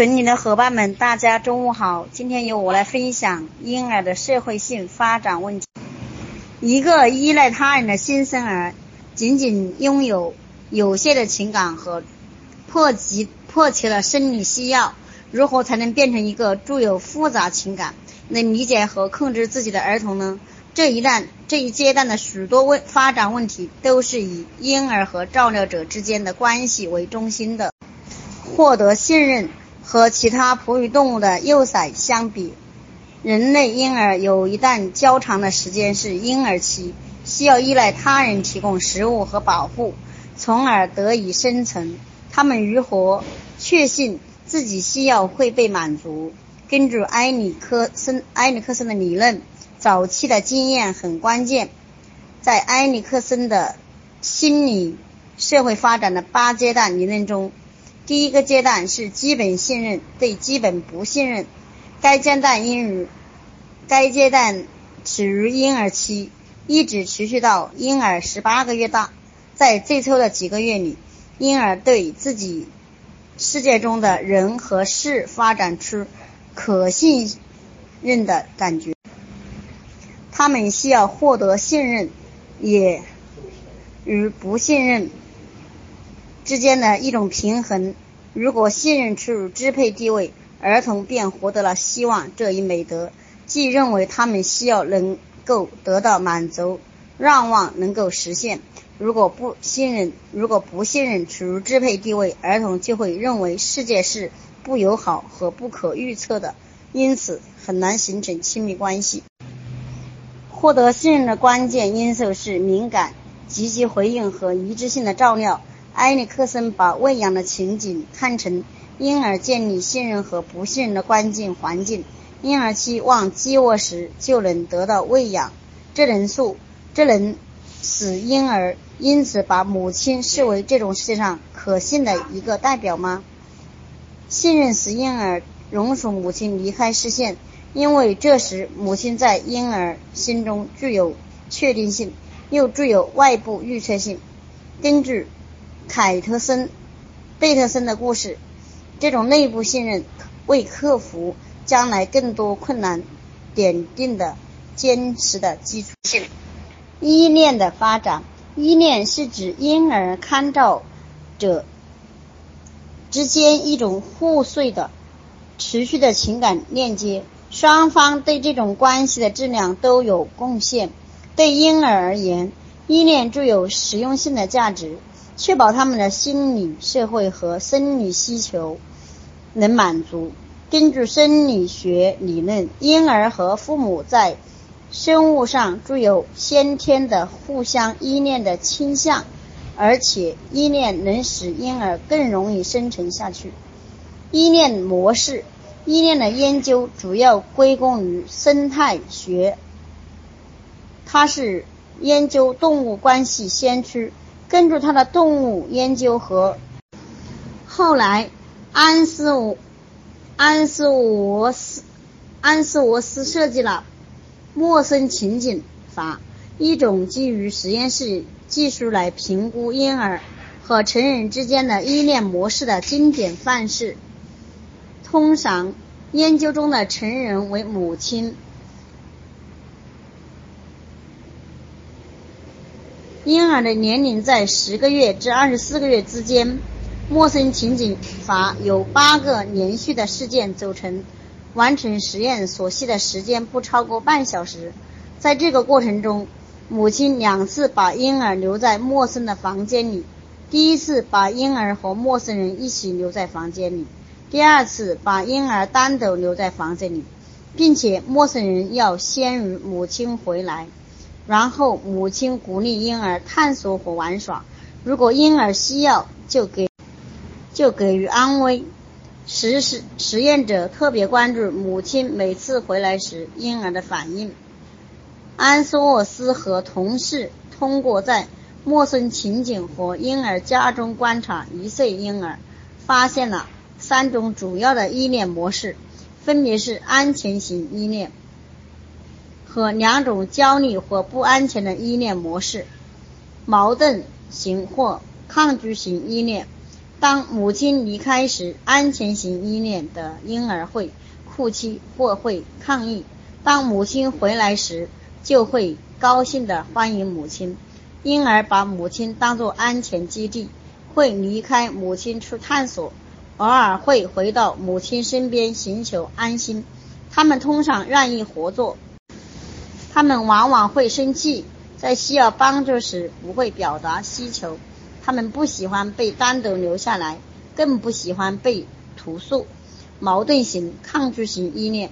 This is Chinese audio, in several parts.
群里的伙伴们，大家中午好！今天由我来分享婴儿的社会性发展问题。一个依赖他人的新生儿，仅仅拥有有限的情感和迫急迫切的生理需要，如何才能变成一个具有复杂情感、能理解和控制自己的儿童呢？这一段这一阶段的许多问发展问题，都是以婴儿和照料者之间的关系为中心的。获得信任。和其他哺乳动物的幼崽相比，人类婴儿有一段较长的时间是婴儿期，需要依赖他人提供食物和保护，从而得以生存。他们如何确信自己需要会被满足？根据埃里克森埃里克森的理论，早期的经验很关键。在埃里克森的心理社会发展的八阶段理论中。第一个阶段是基本信任对基本不信任，该阶段应于该阶段始于婴儿期，一直持续到婴儿十八个月大。在最初的几个月里，婴儿对自己世界中的人和事发展出可信任的感觉，他们需要获得信任，也与不信任。之间的一种平衡。如果信任处于支配地位，儿童便获得了希望这一美德，即认为他们需要能够得到满足，让望能够实现。如果不信任，如果不信任处于支配地位，儿童就会认为世界是不友好和不可预测的，因此很难形成亲密关系。获得信任的关键因素是敏感、积极回应和一致性的照料。埃里克森把喂养的情景看成婴儿建立信任和不信任的关键环境。婴儿期望饥饿时就能得到喂养，这能素这能使婴儿因此把母亲视为这种世界上可信的一个代表吗？信任使婴儿容许母亲离开视线，因为这时母亲在婴儿心中具有确定性，又具有外部预测性。根据凯特森、贝特森的故事，这种内部信任为克服将来更多困难奠定的坚实的基础性。依恋的发展，依恋是指婴儿看照者之间一种互碎的、持续的情感链接，双方对这种关系的质量都有贡献。对婴儿而言，依恋具有实用性的价值。确保他们的心理、社会和生理需求能满足。根据生理学理论，婴儿和父母在生物上具有先天的互相依恋的倾向，而且依恋能使婴儿更容易生存下去。依恋模式，依恋的研究主要归功于生态学，它是研究动物关系先驱。根据他的动物研究和后来安斯沃安斯沃斯安斯沃斯设计了陌生情景法，一种基于实验室技术来评估婴儿和成人之间的依恋模式的经典范式。通常，研究中的成人为母亲。婴儿的年龄在十个月至二十四个月之间。陌生情景法由八个连续的事件组成，完成实验所需的时间不超过半小时。在这个过程中，母亲两次把婴儿留在陌生的房间里：第一次把婴儿和陌生人一起留在房间里；第二次把婴儿单独留在房间里，并且陌生人要先于母亲回来。然后，母亲鼓励婴儿探索和玩耍。如果婴儿需要，就给就给予安慰。实实实验者特别关注母亲每次回来时婴儿的反应。安斯沃斯和同事通过在陌生情景和婴儿家中观察一岁婴儿，发现了三种主要的依恋模式，分别是安全型依恋。和两种焦虑或不安全的依恋模式：矛盾型或抗拒型依恋。当母亲离开时，安全型依恋的婴儿会哭泣或会抗议；当母亲回来时，就会高兴地欢迎母亲。婴儿把母亲当作安全基地，会离开母亲去探索，偶尔会回到母亲身边寻求安心。他们通常愿意合作，他们往往会生气，在需要帮助时不会表达需求。他们不喜欢被单独留下来，更不喜欢被投诉。矛盾型、抗拒型依恋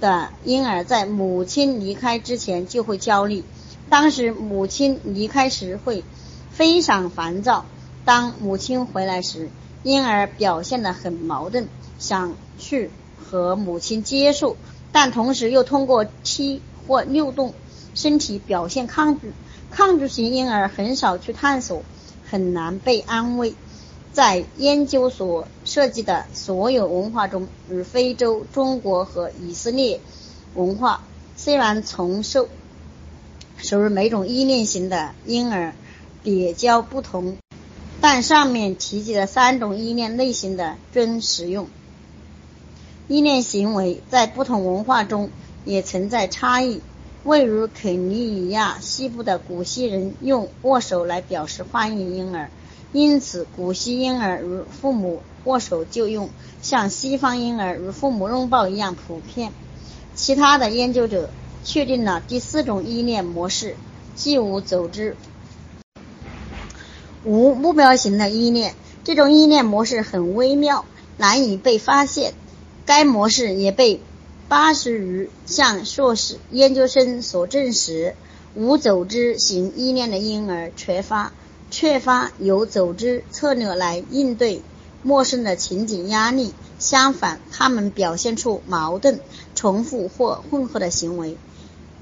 的婴儿在母亲离开之前就会焦虑，当时母亲离开时会非常烦躁。当母亲回来时，婴儿表现得很矛盾，想去和母亲接触，但同时又通过踢或扭动身体表现抗拒。抗拒型婴儿很少去探索。很难被安慰。在研究所涉及的所有文化中，与非洲、中国和以色列文化虽然从受属于每种依恋型的婴儿比较不同，但上面提及的三种依恋类型的均适用。依恋行为在不同文化中也存在差异。位于肯尼亚西部的古希人用握手来表示欢迎婴儿，因此古希婴儿与父母握手就用像西方婴儿与父母拥抱一样普遍。其他的研究者确定了第四种依恋模式，即无组织、无目标型的依恋。这种依恋模式很微妙，难以被发现。该模式也被。八十余项硕士研究生所证实，无组织型依恋的婴儿缺乏缺乏有组织策略来应对陌生的情景压力。相反，他们表现出矛盾、重复或混合的行为，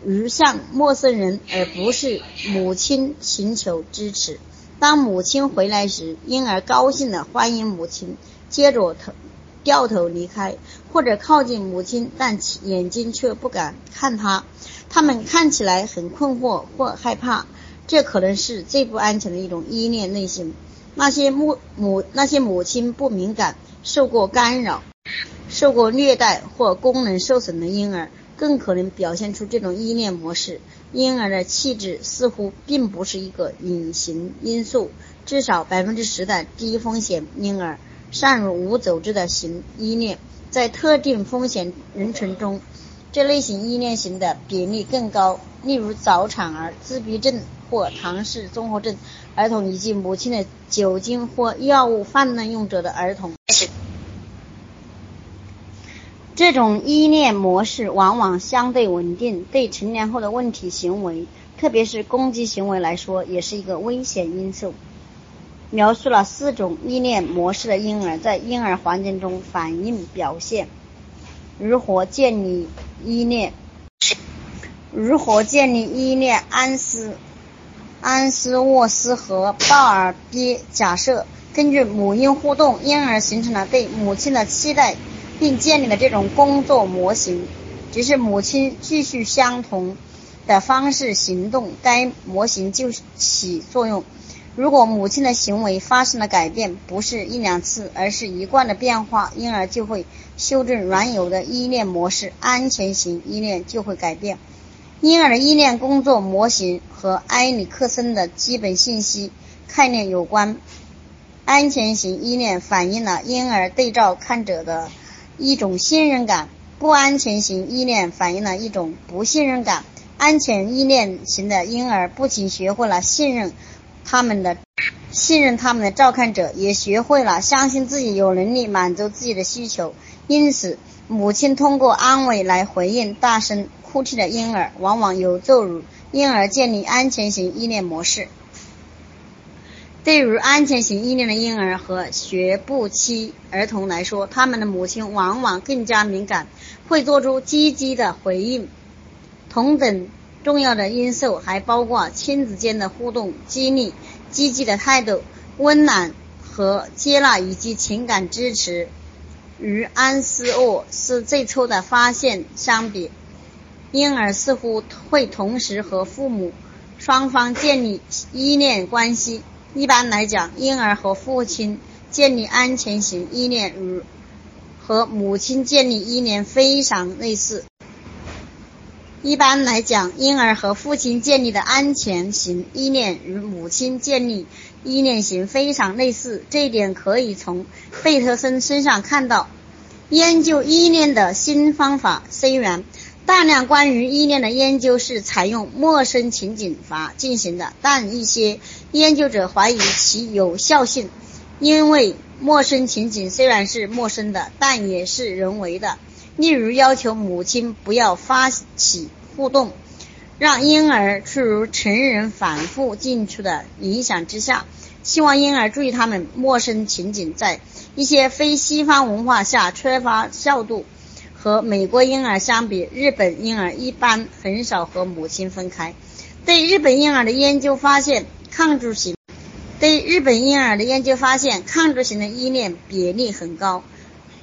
如向陌生人而不是母亲寻求支持。当母亲回来时，婴儿高兴地欢迎母亲，接着头。掉头离开，或者靠近母亲，但眼睛却不敢看她。他们看起来很困惑或害怕，这可能是最不安全的一种依恋类型。那些母母那些母亲不敏感、受过干扰、受过虐待或功能受损的婴儿，更可能表现出这种依恋模式。婴儿的气质似乎并不是一个隐形因素，至少百分之十的低风险婴儿。善于无组织的型依恋，在特定风险人群中，这类型依恋型的比例更高，例如早产儿、自闭症或唐氏综合症儿童以及母亲的酒精或药物泛滥用者的儿童。这种依恋模式往往相对稳定，对成年后的问题行为，特别是攻击行为来说，也是一个危险因素。描述了四种依恋模式的婴儿在婴儿环境中反应表现，如何建立依恋？如何建立依恋？安斯安斯沃斯和鲍尔比假设，根据母婴互动，婴儿形成了对母亲的期待，并建立了这种工作模型。即是母亲继续相同的方式行动，该模型就起作用。如果母亲的行为发生了改变，不是一两次，而是一贯的变化，婴儿就会修正原有的依恋模式，安全型依恋就会改变。婴儿的依恋工作模型和埃里克森的基本信息概念有关。安全型依恋反映了婴儿对照看者的一种信任感，不安全型依恋反映了一种不信任感。安全依恋型的婴儿不仅学会了信任。他们的信任他们的照看者，也学会了相信自己有能力满足自己的需求。因此，母亲通过安慰来回应大声哭泣的婴儿，往往有助于婴儿建立安全型依恋模式。对于安全型依恋的婴儿和学步期儿童来说，他们的母亲往往更加敏感，会做出积极的回应。同等。重要的因素还包括亲子间的互动、激励、积极的态度、温暖和接纳以及情感支持。与安斯沃斯最初的发现相比，婴儿似乎会同时和父母双方建立依恋关系。一般来讲，婴儿和父亲建立安全型依恋与和母亲建立依恋非常类似。一般来讲，婴儿和父亲建立的安全型依恋与母亲建立依恋型非常类似，这一点可以从贝特森身上看到。研究依恋的新方法，虽然大量关于依恋的研究是采用陌生情景法进行的，但一些研究者怀疑其有效性，因为陌生情景虽然是陌生的，但也是人为的。例如，要求母亲不要发起互动，让婴儿处于成人反复进出的影响之下，希望婴儿注意他们陌生情景在。一些非西方文化下缺乏效度。和美国婴儿相比，日本婴儿一般很少和母亲分开。对日本婴儿的研究发现，抗拒型对日本婴儿的研究发现，抗拒型的依恋比例很高。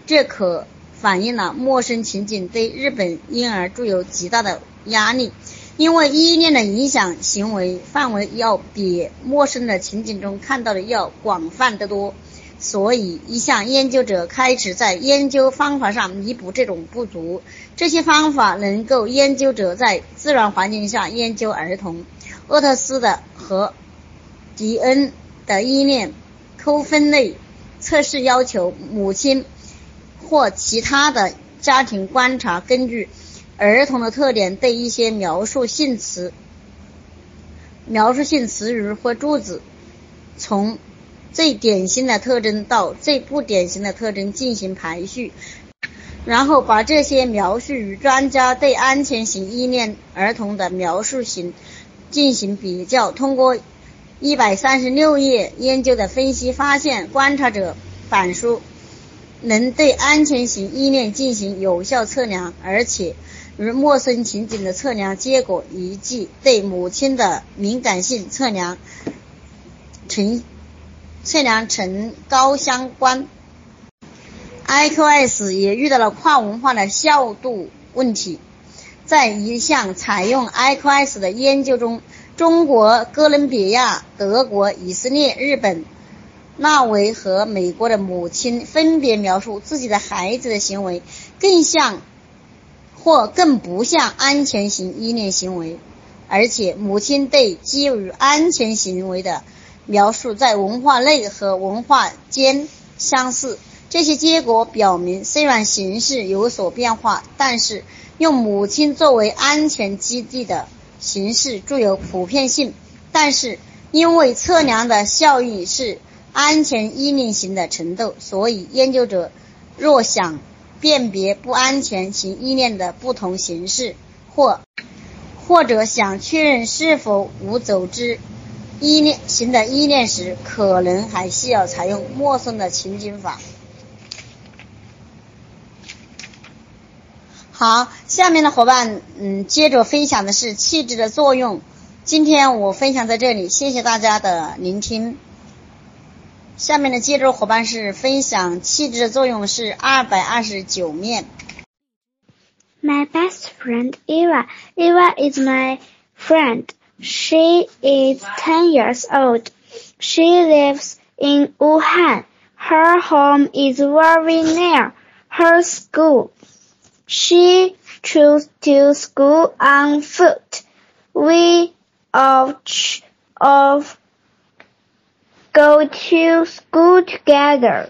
这可反映了陌生情景对日本婴儿具有极大的压力，因为依恋的影响行为范围要比陌生的情景中看到的要广泛得多。所以，一项研究者开始在研究方法上弥补这种不足。这些方法能够研究者在自然环境下研究儿童。厄特斯的和迪恩的依恋扣分类测试要求母亲或其他的家庭观察，根据儿童的特点对一些描述性词、描述性词语或句子从。最典型的特征到最不典型的特征进行排序，然后把这些描述与专家对安全型依恋儿童的描述型进行比较。通过一百三十六页研究的分析，发现观察者反书能对安全型依恋进行有效测量，而且与陌生情景的测量结果一致。对母亲的敏感性测量呈。测量呈高相关，IQS 也遇到了跨文化的效度问题。在一项采用 IQS 的研究中，中国、哥伦比亚、德国、以色列、日本、纳维和美国的母亲分别描述自己的孩子的行为更像或更不像安全型依恋行为，而且母亲对基于安全行为的。描述在文化内和文化间相似，这些结果表明，虽然形式有所变化，但是用母亲作为安全基地的形式具有普遍性。但是，因为测量的效应是安全依恋型的程度，所以研究者若想辨别不安全型依恋的不同形式，或或者想确认是否无组织。依恋型的依恋时，可能还需要采用陌生的情景法。好，下面的伙伴，嗯，接着分享的是气质的作用。今天我分享在这里，谢谢大家的聆听。下面的接着伙伴是分享气质的作用是二百二十九面。My best friend Eva. Eva is my friend. She is 10 years old. She lives in Wuhan. Her home is very near her school. She chose to school on foot. We of of go to school together.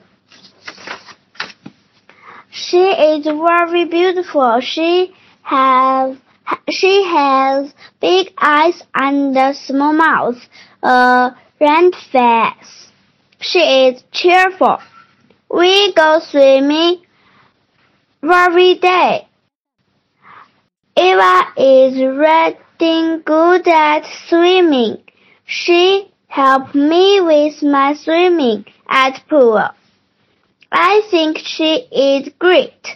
She is very beautiful. She have she has big eyes and a small mouth, a round face. She is cheerful. We go swimming every day. Eva is really good at swimming. She helped me with my swimming at pool. I think she is great.